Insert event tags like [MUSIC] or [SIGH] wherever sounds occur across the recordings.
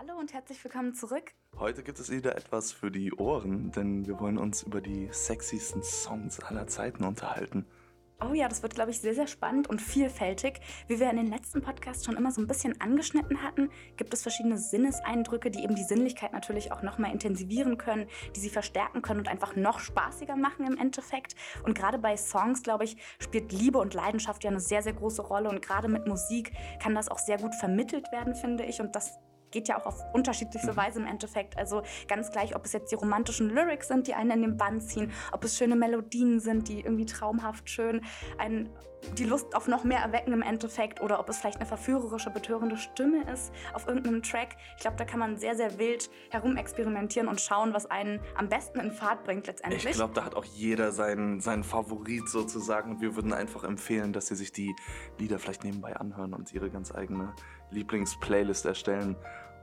Hallo und herzlich willkommen zurück. Heute gibt es wieder etwas für die Ohren, denn wir wollen uns über die sexiesten Songs aller Zeiten unterhalten. Oh ja, das wird, glaube ich, sehr, sehr spannend und vielfältig. Wie wir in den letzten Podcasts schon immer so ein bisschen angeschnitten hatten, gibt es verschiedene Sinneseindrücke, die eben die Sinnlichkeit natürlich auch nochmal intensivieren können, die sie verstärken können und einfach noch spaßiger machen im Endeffekt. Und gerade bei Songs, glaube ich, spielt Liebe und Leidenschaft ja eine sehr, sehr große Rolle. Und gerade mit Musik kann das auch sehr gut vermittelt werden, finde ich. Und das geht ja auch auf unterschiedlichste mhm. Weise im Endeffekt. Also ganz gleich, ob es jetzt die romantischen Lyrics sind, die einen in den Bann ziehen, ob es schöne Melodien sind, die irgendwie traumhaft schön einen, die Lust auf noch mehr erwecken im Endeffekt oder ob es vielleicht eine verführerische, betörende Stimme ist auf irgendeinem Track. Ich glaube, da kann man sehr, sehr wild herumexperimentieren und schauen, was einen am besten in Fahrt bringt letztendlich. Ich glaube, da hat auch jeder seinen, seinen Favorit sozusagen und wir würden einfach empfehlen, dass sie sich die Lieder vielleicht nebenbei anhören und ihre ganz eigene Lieblingsplaylist erstellen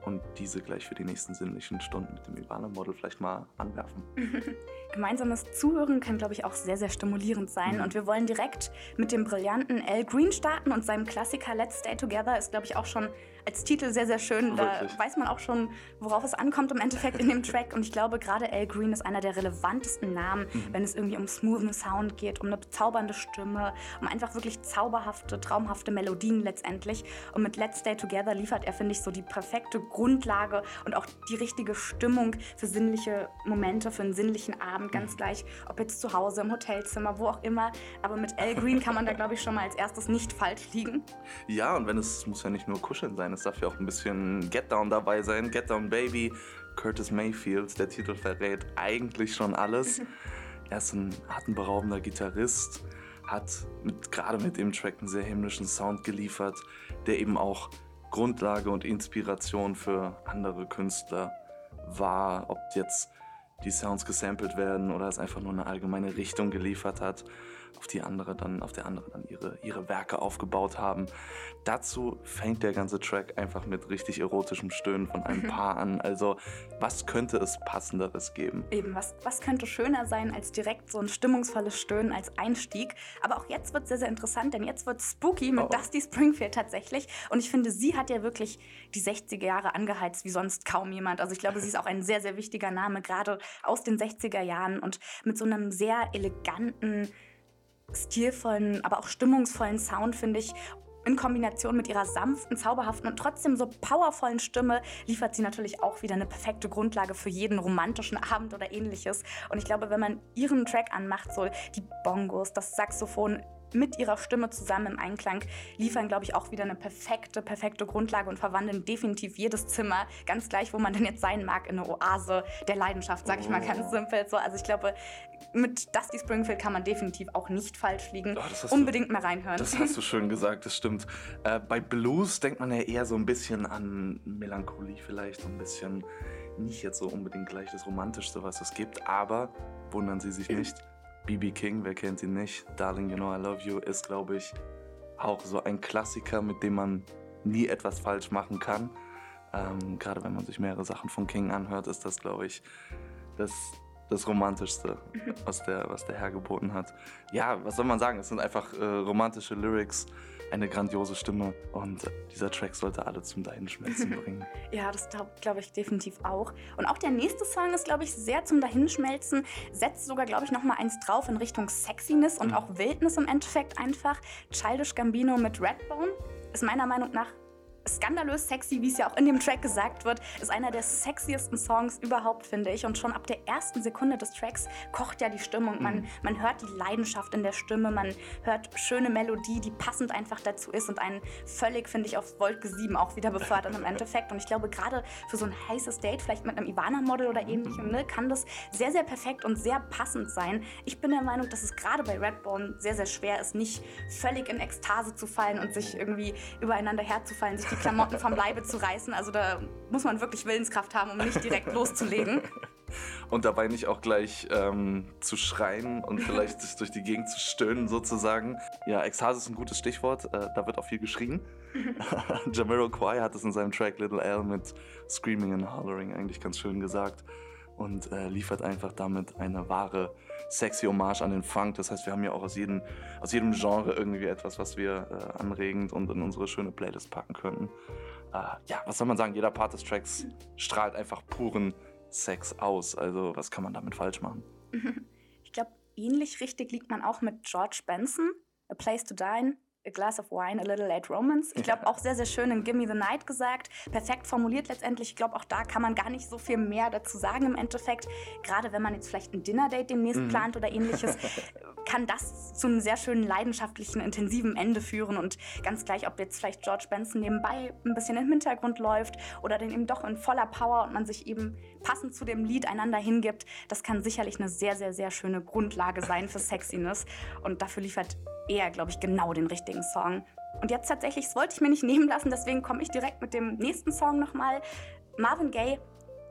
und diese gleich für die nächsten sinnlichen Stunden mit dem Ivana-Model vielleicht mal anwerfen. [LAUGHS] Gemeinsames Zuhören kann, glaube ich, auch sehr, sehr stimulierend sein. Mhm. Und wir wollen direkt mit dem brillanten Al Green starten und seinem Klassiker Let's Stay Together ist, glaube ich, auch schon als Titel sehr, sehr schön. Wirklich? Da weiß man auch schon, worauf es ankommt im Endeffekt in dem [LAUGHS] Track. Und ich glaube, gerade Al Green ist einer der relevantesten Namen, mhm. wenn es irgendwie um smoothen Sound geht, um eine bezaubernde Stimme, um einfach wirklich zauberhafte, traumhafte Melodien letztendlich. Und mit Let's Stay Together liefert er, finde ich, so die perfekte Grundlage und auch die richtige Stimmung für sinnliche Momente, für einen sinnlichen Abend. Ganz mhm. gleich, ob jetzt zu Hause, im Hotelzimmer, wo auch immer. Aber mit Al Green kann man da, glaube ich, schon mal als erstes nicht falsch liegen. Ja, und wenn es muss ja nicht nur kuscheln sein, es darf ja auch ein bisschen Get Down dabei sein. Get Down Baby, Curtis Mayfield, der Titel verrät eigentlich schon alles. [LAUGHS] er ist ein atemberaubender Gitarrist, hat mit, gerade mit dem Track einen sehr himmlischen Sound geliefert, der eben auch Grundlage und Inspiration für andere Künstler war, ob jetzt die Sounds gesampelt werden oder es einfach nur eine allgemeine Richtung geliefert hat auf die andere dann, auf der andere dann ihre, ihre Werke aufgebaut haben. Dazu fängt der ganze Track einfach mit richtig erotischem Stöhnen von einem Paar an. Also, was könnte es passenderes geben? Eben, was, was könnte schöner sein als direkt so ein stimmungsvolles Stöhnen als Einstieg? Aber auch jetzt wird es sehr, sehr interessant, denn jetzt wird spooky mit oh. Dusty Springfield tatsächlich. Und ich finde, sie hat ja wirklich die 60er Jahre angeheizt wie sonst kaum jemand. Also ich glaube, sie ist auch ein sehr, sehr wichtiger Name, gerade aus den 60er Jahren und mit so einem sehr eleganten, stilvollen, aber auch stimmungsvollen Sound, finde ich. In Kombination mit ihrer sanften, zauberhaften und trotzdem so powervollen Stimme liefert sie natürlich auch wieder eine perfekte Grundlage für jeden romantischen [LAUGHS] Abend oder ähnliches. Und ich glaube, wenn man ihren Track anmacht, so die Bongos, das Saxophon, mit ihrer Stimme zusammen im Einklang liefern, glaube ich, auch wieder eine perfekte, perfekte Grundlage und verwandeln definitiv jedes Zimmer, ganz gleich, wo man denn jetzt sein mag, in eine Oase der Leidenschaft, sag ich mal ganz oh. simpel. So, also ich glaube, mit Dusty Springfield kann man definitiv auch nicht falsch liegen. Oh, Unbedingt du, mal reinhören. Das hast du schön gesagt, das stimmt. Äh, bei Blues denkt man ja eher so ein bisschen an Melancholie vielleicht, so ein bisschen nicht jetzt so unbedingt gleich das Romantischste, was es gibt, aber wundern Sie sich nicht BB King, wer kennt ihn nicht? Darling, You Know I Love You ist, glaube ich, auch so ein Klassiker, mit dem man nie etwas falsch machen kann. Ähm, Gerade wenn man sich mehrere Sachen von King anhört, ist das, glaube ich, das, das Romantischste, [LAUGHS] was der, was der Herr geboten hat. Ja, was soll man sagen? Es sind einfach äh, romantische Lyrics eine grandiose Stimme und dieser Track sollte alle zum Dahinschmelzen [LAUGHS] bringen. ja, das glaube glaub ich definitiv auch. Und auch der nächste Song ist, glaube ich, sehr zum Dahinschmelzen, setzt sogar, glaube ich, nochmal eins drauf in Richtung Sexiness und mhm. auch Wildnis im Endeffekt einfach. Childish Gambino mit Redbone ist meiner Meinung nach skandalös sexy, wie es ja auch in dem Track gesagt wird, ist einer der sexiesten Songs überhaupt, finde ich. Und schon ab der ersten Sekunde des Tracks kocht ja die Stimmung. Man, mhm. man hört die Leidenschaft in der Stimme, man hört schöne Melodie, die passend einfach dazu ist und einen völlig, finde ich, auf Wolke 7 auch wieder befördert im Endeffekt. Und ich glaube, gerade für so ein heißes Date, vielleicht mit einem Ivana-Model oder ähnlichem, ne, kann das sehr, sehr perfekt und sehr passend sein. Ich bin der Meinung, dass es gerade bei Redbone sehr, sehr schwer ist, nicht völlig in Ekstase zu fallen und sich irgendwie übereinander herzufallen, sich die Klamotten vom Leibe zu reißen. Also da muss man wirklich Willenskraft haben, um nicht direkt loszulegen. [LAUGHS] Und dabei nicht auch gleich ähm, zu schreien und vielleicht durch die Gegend zu stöhnen sozusagen. Ja, Ekstase ist ein gutes Stichwort. Äh, da wird auch viel geschrien. [LAUGHS] Jamiroquai hat es in seinem Track Little L mit Screaming and Hollering eigentlich ganz schön gesagt und äh, liefert einfach damit eine wahre sexy Hommage an den Funk. Das heißt, wir haben ja auch aus jedem, aus jedem Genre irgendwie etwas, was wir äh, anregend und in unsere schöne Playlist packen könnten. äh, ja, was soll man sagen, jeder Part des Tracks strahlt einfach puren Sex aus. Also was kann man damit falsch machen? [LAUGHS] Ich glaube, ähnlich richtig liegt man auch mit George Benson, A Place to Dine. A Glass of Wine, A Little Late Romance. Ich glaube auch sehr, sehr schön in Gimme the Night gesagt. Perfekt formuliert letztendlich. Ich glaube, auch da kann man gar nicht so viel mehr dazu sagen im Endeffekt. Gerade wenn man jetzt vielleicht ein Dinner-Date demnächst mhm. plant oder ähnliches, [LAUGHS] kann das zu einem sehr schönen, leidenschaftlichen, intensiven Ende führen. Und ganz gleich, ob jetzt vielleicht George Benson nebenbei ein bisschen im Hintergrund läuft oder dann eben doch in voller Power und man sich eben passend zu dem Lied einander hingibt, das kann sicherlich eine sehr, sehr, sehr schöne Grundlage sein für Sexiness. Und dafür liefert er, glaube ich, genau den richtigen Song. Und jetzt tatsächlich, das wollte ich mir nicht [LAUGHS] nehmen lassen, deswegen komme ich direkt mit dem nächsten Song nochmal. Marvin Gaye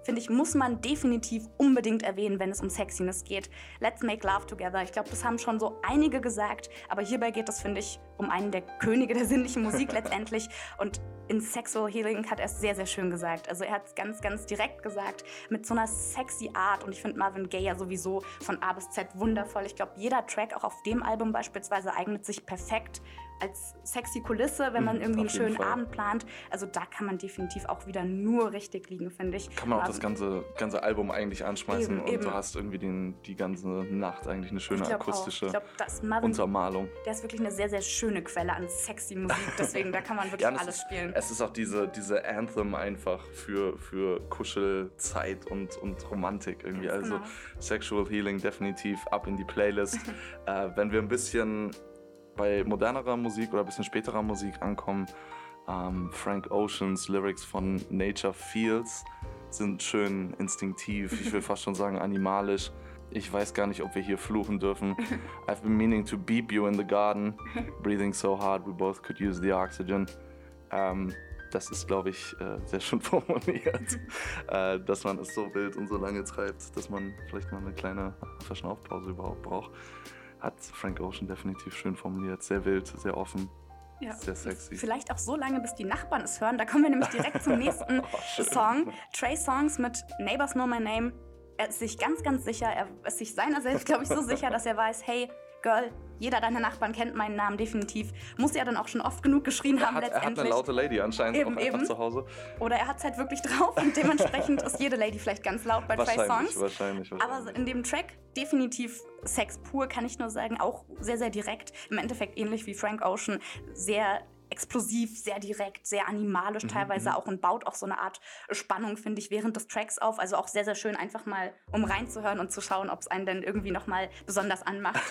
finde ich, muss man definitiv unbedingt erwähnen, wenn es um Sexiness geht. Let's Make Love Together. Ich glaube, das haben schon so einige gesagt, aber hierbei geht es, finde ich, um einen der Könige der sinnlichen Musik [LAUGHS] letztendlich. Und in Sexual Healing hat er es sehr, sehr schön gesagt. Also er hat es ganz, ganz direkt gesagt, mit so einer sexy Art. Und ich finde Marvin Gaye ja sowieso von A bis Z wundervoll. Ich glaube, jeder Track, auch auf dem Album beispielsweise, eignet sich perfekt als sexy Kulisse, wenn man mhm, irgendwie einen schönen Fall. Abend plant. Also da kann man definitiv auch wieder nur richtig liegen, finde ich. Kann man auch das ganze, ganze Album eigentlich anschmeißen eben, und eben. du hast irgendwie den, die ganze Nacht eigentlich eine schöne akustische glaub, Marvin, Untermalung. Der ist wirklich eine sehr, sehr schöne Quelle an sexy Musik, deswegen da kann man wirklich [LAUGHS] ja, alles spielen. Es ist auch diese, diese Anthem einfach für, für Kuschelzeit und, und Romantik irgendwie. Ganz also genau. Sexual Healing definitiv ab in die Playlist. [LAUGHS] äh, wenn wir ein bisschen bei modernerer Musik oder ein bisschen späterer Musik ankommen, ähm, Frank Oceans Lyrics von Nature Feels sind schön instinktiv, ich will [LAUGHS] fast schon sagen animalisch. Ich weiß gar nicht, ob wir hier fluchen dürfen. I've been meaning to beep you in the garden, breathing so hard we both could use the oxygen. Ähm, das ist, glaube ich, äh, sehr schön [LAUGHS] formuliert, äh, dass man es so wild und so lange treibt, dass man vielleicht mal eine kleine Verschnaufpause überhaupt braucht hat Frank Ocean definitiv schön formuliert. Sehr wild, sehr offen. Ja. Sehr sexy. Vielleicht auch so lange, bis die Nachbarn es hören. Da kommen wir nämlich direkt zum [LAUGHS] nächsten oh, Song. Trey Songs mit Neighbors Know My Name. Er ist sich ganz, ganz sicher, er ist sich seiner selbst, glaube ich, so sicher, dass er weiß, hey, Girl, jeder deiner Nachbarn kennt meinen Namen definitiv. Muss er dann auch schon oft genug geschrien er haben hat, letztendlich. Er hat eine laute Lady anscheinend eben, auch eben. zu Hause. Oder er hat es halt wirklich drauf und dementsprechend ist jede Lady vielleicht ganz laut bei Trey Songs. Wahrscheinlich, wahrscheinlich. Aber in dem Track definitiv Sex pur, kann ich nur sagen. Auch sehr, sehr direkt. Im Endeffekt ähnlich wie Frank Ocean. Sehr explosiv, sehr direkt, sehr animalisch mhm, teilweise mhm. auch und baut auch so eine Art Spannung, finde ich, während des Tracks auf. Also auch sehr, sehr schön, einfach mal um reinzuhören und zu schauen, ob es einen denn irgendwie nochmal besonders anmacht.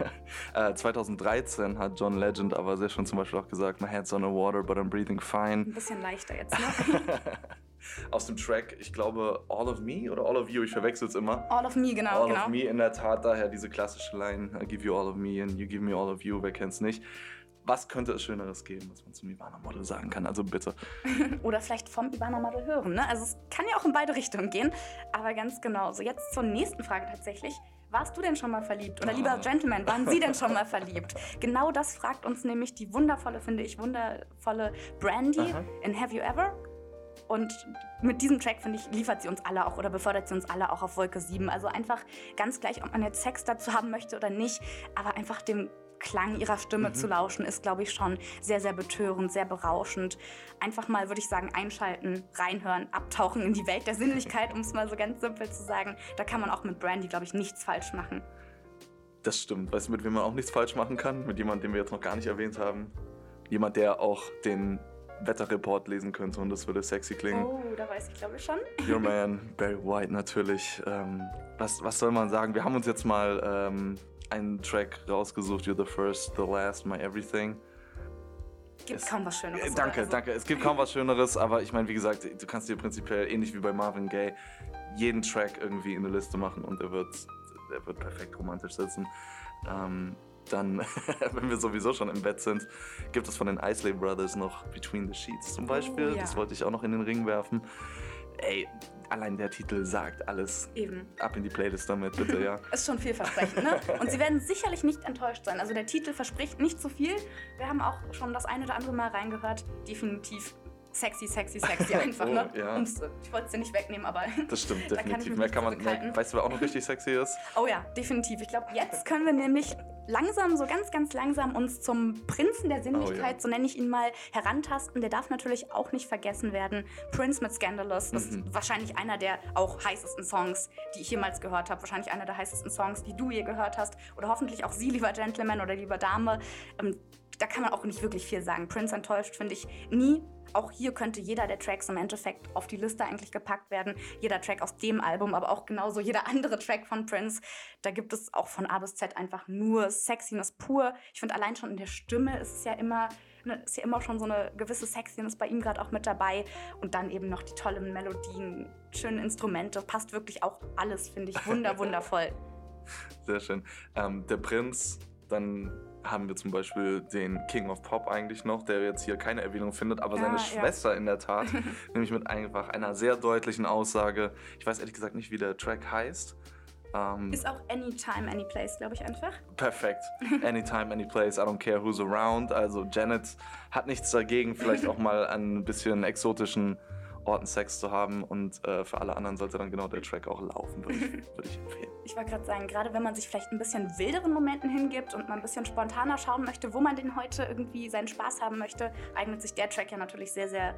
[LAUGHS] äh, 2013 hat John Legend aber sehr schön zum Beispiel auch gesagt, my head's on the water, but I'm breathing fine. Ein bisschen leichter jetzt, ne? [LAUGHS] aus dem Track, ich glaube, All of Me oder All of You, ich verwechsel es immer. All of Me, genau. All genau. of Me, in der Tat daher diese klassische Line, I give you all of me and you give me all of you, wer kennt's nicht was könnte es Schöneres geben, was man zum Ivana-Model sagen kann? Also bitte. [LAUGHS] Oder vielleicht vom Ivana-Model hören. Ne? Also es kann ja auch in beide Richtungen gehen. Aber ganz genau. So, jetzt zur nächsten Frage tatsächlich. Warst du denn schon mal verliebt? Oder lieber ah. Gentleman, waren Sie denn schon mal [LAUGHS] verliebt? Genau das fragt uns nämlich die wundervolle, finde ich, wundervolle Brandy Aha. in Have You Ever? Und mit diesem Track, finde ich, liefert sie uns alle auch oder befördert sie uns alle auch auf Wolke 7. Also einfach ganz gleich, ob man jetzt Sex dazu haben möchte oder nicht, aber einfach dem Klang ihrer Stimme mhm. zu lauschen, ist, glaube ich, schon sehr, sehr betörend, sehr berauschend. Einfach mal, würde ich sagen, einschalten, reinhören, abtauchen in die Welt der Sinnlichkeit, um es mal so ganz simpel zu sagen. Da kann man auch mit Brandy, glaube ich, nichts falsch machen. Das stimmt. Weißt du, mit wem man auch nichts falsch machen kann? Mit jemandem, den wir jetzt noch gar nicht erwähnt haben. Jemand, der auch den Wetterreport lesen könnte und das würde sexy klingen. Oh, da weiß ich glaube ich schon. Your Man, Barry White natürlich. Ähm, was, was soll man sagen? Wir haben uns jetzt mal ähm, einen Track rausgesucht, You're the First, The Last, My Everything. Gibt es, kaum was Schöneres. Äh, danke, also. danke. Es gibt kaum was Schöneres, aber ich meine, wie gesagt, du kannst dir prinzipiell ähnlich wie bei Marvin Gaye jeden Track irgendwie in eine Liste machen und er wird, er wird perfekt romantisch sitzen. Ähm, dann, [LAUGHS] wenn wir sowieso schon im Bett sind, gibt es von den Isley Brothers noch Between the Sheets zum Beispiel. Oh, ja. Das wollte ich auch noch in den Ring werfen. Ey, allein der Titel sagt alles. Eben. Ab in die Playlist damit, bitte, ja. [LAUGHS] Ist schon vielversprechend, ne? Und Sie werden sicherlich nicht enttäuscht sein. Also der Titel verspricht nicht zu viel. Wir haben auch schon das eine oder andere Mal reingehört. Definitiv sexy, sexy, sexy [LAUGHS] einfach, oh, ne? Ja. Ich wollte es dir nicht wegnehmen, aber. Das stimmt, [LAUGHS] definitiv. Mehr kann man, mehr, weißt du, wer auch noch richtig sexy ist? Oh ja, definitiv. Ich glaube, jetzt können wir nämlich langsam, so ganz, ganz langsam uns zum Prinzen der Sinnlichkeit, Oh ja. so nenne ich ihn mal, herantasten. Der darf natürlich auch nicht vergessen werden. Prince mit Scandalous ist Mhm. wahrscheinlich einer der auch heißesten Songs, die ich jemals gehört habe. Wahrscheinlich einer der heißesten Songs, die du je gehört hast. Oder hoffentlich auch Sie, lieber Gentleman oder lieber Dame. Ähm, da kann man auch nicht wirklich viel sagen. Prince enttäuscht, finde ich, nie. Auch hier könnte jeder der Tracks im Endeffekt auf die Liste eigentlich gepackt werden. Jeder Track aus dem Album, aber auch genauso jeder andere Track von Prince. Da gibt es auch von A bis Z einfach nur Sexiness pur. Ich finde allein schon in der Stimme ist es ja immer, ne, ist ja immer schon so eine gewisse Sexiness bei ihm gerade auch mit dabei. Und dann eben noch die tollen Melodien, schönen Instrumente. Passt wirklich auch alles, finde ich, wunder, [LAUGHS] wundervoll. Sehr schön. Ähm, der Prinz, dann haben wir zum Beispiel den King of Pop eigentlich noch, der jetzt hier keine Erwähnung findet, aber Ja, seine ja. Schwester in der Tat, [LAUGHS] nämlich mit einfach einer sehr deutlichen Aussage. Ich weiß ehrlich gesagt nicht, wie der Track heißt. Ähm, Ist auch Anytime, Anyplace, glaube ich einfach. perfekt. [LAUGHS] Anytime, any place, I don't care who's around. Also Janet hat nichts dagegen, vielleicht auch mal an ein bisschen exotischen Orten Sex zu haben und äh, für alle anderen sollte dann genau der Track auch laufen, würde ich, [LAUGHS] würde ich empfehlen. Ich wollte gerade sagen, gerade wenn man sich vielleicht ein bisschen wilderen Momenten hingibt und mal ein bisschen spontaner schauen möchte, wo man denn heute irgendwie seinen Spaß haben möchte, eignet sich der Track ja natürlich sehr, sehr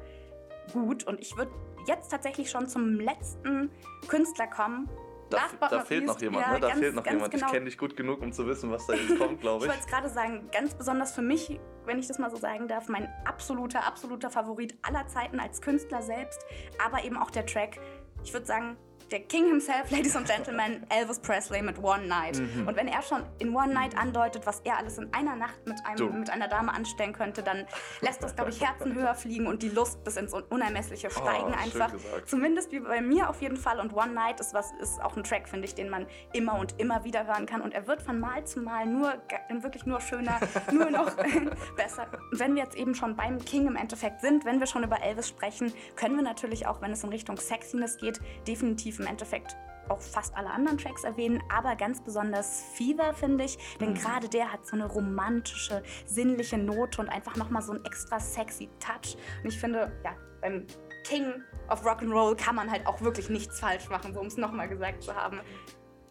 gut. Und ich würde jetzt tatsächlich schon zum letzten Künstler kommen. Da, da fehlt noch jemand, ja, ne? Da ganz- fehlt noch jemand. genau. Ich kenne dich gut genug, um zu wissen, was da jetzt kommt, glaube Ich ich. wollte es gerade sagen, ganz besonders für mich, wenn ich das mal so sagen darf, mein absoluter, absoluter Favorit aller Zeiten als Künstler selbst, aber eben auch der Track. Ich würde sagen, der King himself, [LAUGHS] Ladies and Gentlemen, Elvis Presley mit One Night. Mhm. Und wenn er schon in One Night andeutet, was er alles in einer Nacht mit, einem, mit einer Dame anstellen könnte, dann lässt das, glaube ich, Herzen höher fliegen und die Lust bis ins Un- Unermessliche steigen Oh, einfach. Zumindest wie bei mir auf jeden Fall. Und One Night ist, was, ist auch ein Track, finde ich, den man immer und immer wieder hören kann. Und er wird von Mal zu Mal nur wirklich nur schöner, [LAUGHS] nur noch [LAUGHS] besser. Wenn wir jetzt eben schon beim King im Endeffekt sind, wenn wir schon über Elvis sprechen, können wir natürlich auch, wenn es in Richtung Sexiness geht, definitiv im Endeffekt auch fast alle anderen Tracks erwähnen, aber ganz besonders Fever, finde ich. Denn gerade der hat so eine romantische, sinnliche Note und einfach nochmal so einen extra sexy Touch. Und ich finde, ja, beim King of Rock'n'Roll kann man halt auch wirklich nichts falsch machen, so um es nochmal gesagt zu haben.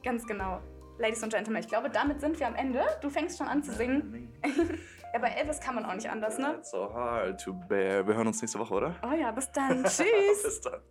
Ganz genau. Ladies and Gentlemen, ich glaube, damit sind wir am Ende. Du fängst schon an zu singen. [LAUGHS] Ja, bei Elvis kann man auch nicht anders, ne? It's so hard to bear. Wir hören uns nächste Woche, oder? Oh ja, bis dann. Tschüss. [LAUGHS] Bis dann.